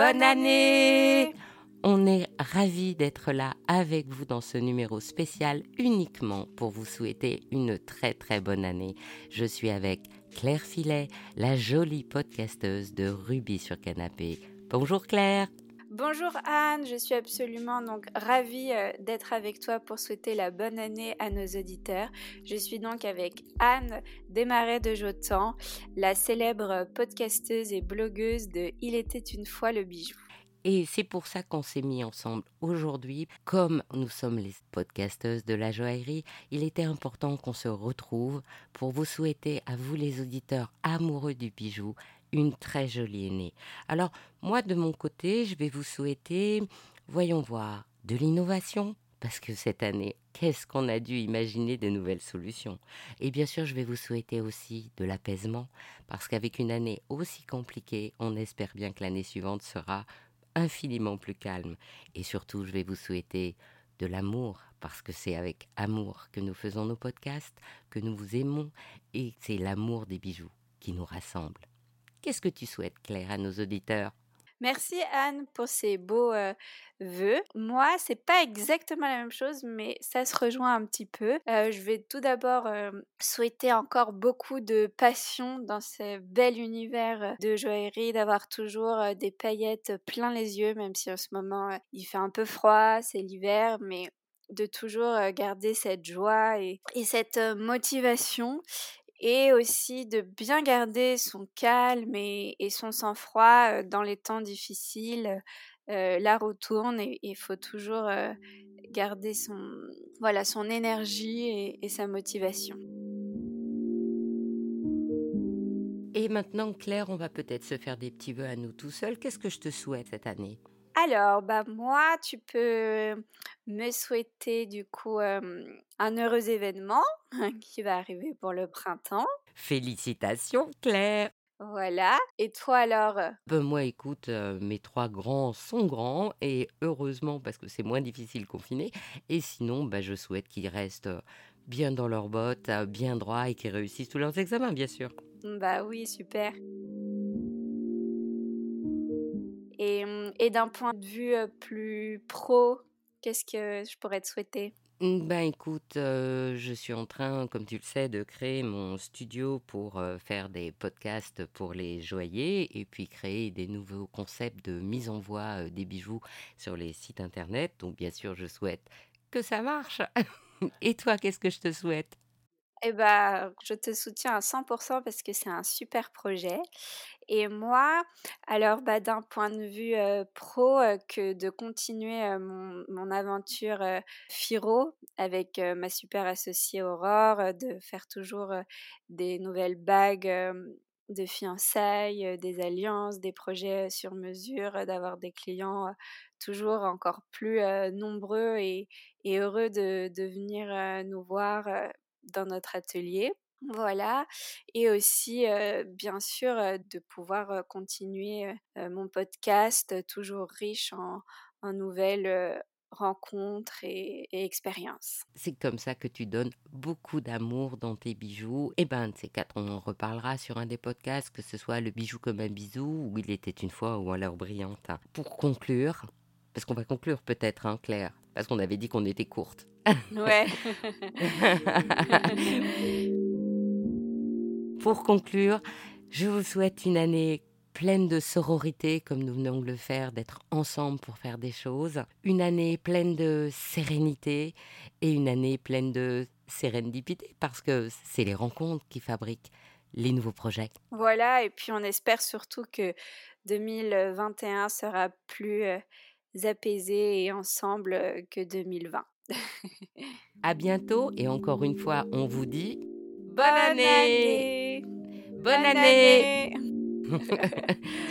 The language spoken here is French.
Bonne année On est ravis d'être là avec vous dans ce numéro spécial uniquement pour vous souhaiter une très très bonne année. Je suis avec Claire Filet, la jolie podcasteuse de Ruby sur Canapé. Bonjour Claire Bonjour Anne, je suis absolument donc ravie euh, d'être avec toi pour souhaiter la bonne année à nos auditeurs. Je suis donc avec Anne Desmarais de Jotan, la célèbre podcasteuse et blogueuse de Il était une fois le bijou. Et c'est pour ça qu'on s'est mis ensemble aujourd'hui. Comme nous sommes les podcasteuses de la joaillerie, il était important qu'on se retrouve pour vous souhaiter à vous les auditeurs amoureux du bijou une très jolie aînée. Alors, moi, de mon côté, je vais vous souhaiter, voyons voir, de l'innovation. Parce que cette année, qu'est-ce qu'on a dû imaginer de nouvelles solutions? Et bien sûr, je vais vous souhaiter aussi de l'apaisement, parce qu'avec une année aussi compliquée, on espère bien que l'année suivante sera infiniment plus calme. Et surtout, je vais vous souhaiter de l'amour, parce que c'est avec amour que nous faisons nos podcasts, que nous vous aimons, et c'est l'amour des bijoux qui nous rassemble. Qu'est-ce que tu souhaites, Claire, à nos auditeurs? Merci Anne pour ces beaux euh, vœux. Moi, c'est pas exactement la même chose, mais ça se rejoint un petit peu. Euh, je vais tout d'abord euh, souhaiter encore beaucoup de passion dans ce bel univers de joaillerie, d'avoir toujours des paillettes plein les yeux, même si en ce moment il fait un peu froid, c'est l'hiver, mais de toujours garder cette joie et cette motivation et aussi de bien garder son calme et, son sang-froid dans les temps difficiles. la roue tourne et il faut toujours garder son, voilà, son énergie et, et sa motivation. Et maintenant, Claire, on va peut-être se faire des petits vœux à nous tout seuls. Qu'est-ce que je te souhaite cette année? Alors, bah moi, tu peux me souhaiter du coup un heureux événement qui va arriver pour le printemps. Félicitations, Claire. Voilà. Et toi alors ben, Moi, écoute, mes trois grands sont grands et heureusement parce que c'est moins difficile confiné. Et sinon, bah, je souhaite qu'ils restent bien dans leurs bottes, bien droits et qu'ils réussissent tous leurs examens, bien sûr. Bah oui, super. Mmh, et, d'un point de vue plus pro, qu'est-ce que je pourrais te souhaiter? Mmh, ben écoute, je suis en train, comme tu le sais, de créer mon studio pour faire des podcasts pour les joailliers et puis créer des nouveaux concepts de mise en voie des bijoux sur les sites internet. Donc bien sûr, je souhaite que ça marche. et toi, qu'est-ce que je te souhaite? Eh ben, je te soutiens à 100% parce que c'est un super projet. Et moi, alors bah, d'un point de vue pro, que de continuer mon, aventure Firo avec ma super associée Aurore, de faire toujours des nouvelles bagues de fiançailles, des alliances, des projets sur mesure, d'avoir des clients toujours encore plus nombreux et, heureux de, de venir nous voir dans notre atelier. Voilà, et aussi bien sûr de pouvoir continuer mon podcast toujours riche en, nouvelles rencontres et, expériences. C'est comme ça que tu donnes beaucoup d'amour dans tes bijoux. Et eh ben, ces quatre, on en reparlera sur un des podcasts, que ce soit le bijou comme un bisou ou il était une fois ou alors brillante. Pour conclure, parce qu'on va conclure peut-être, hein, Claire, parce qu'on avait dit qu'on était courte. Ouais. Pour conclure, je vous souhaite une année pleine de sororité, comme nous venons de le faire, d'être ensemble pour faire des choses. Une année pleine de sérénité et une année pleine de sérendipité, parce que c'est les rencontres qui fabriquent les nouveaux projets. Voilà, et puis on espère surtout que 2021 sera plus euh, apaisé et ensemble euh, que 2020. à bientôt et encore une fois, on vous dit bonne, année. Bonne, année.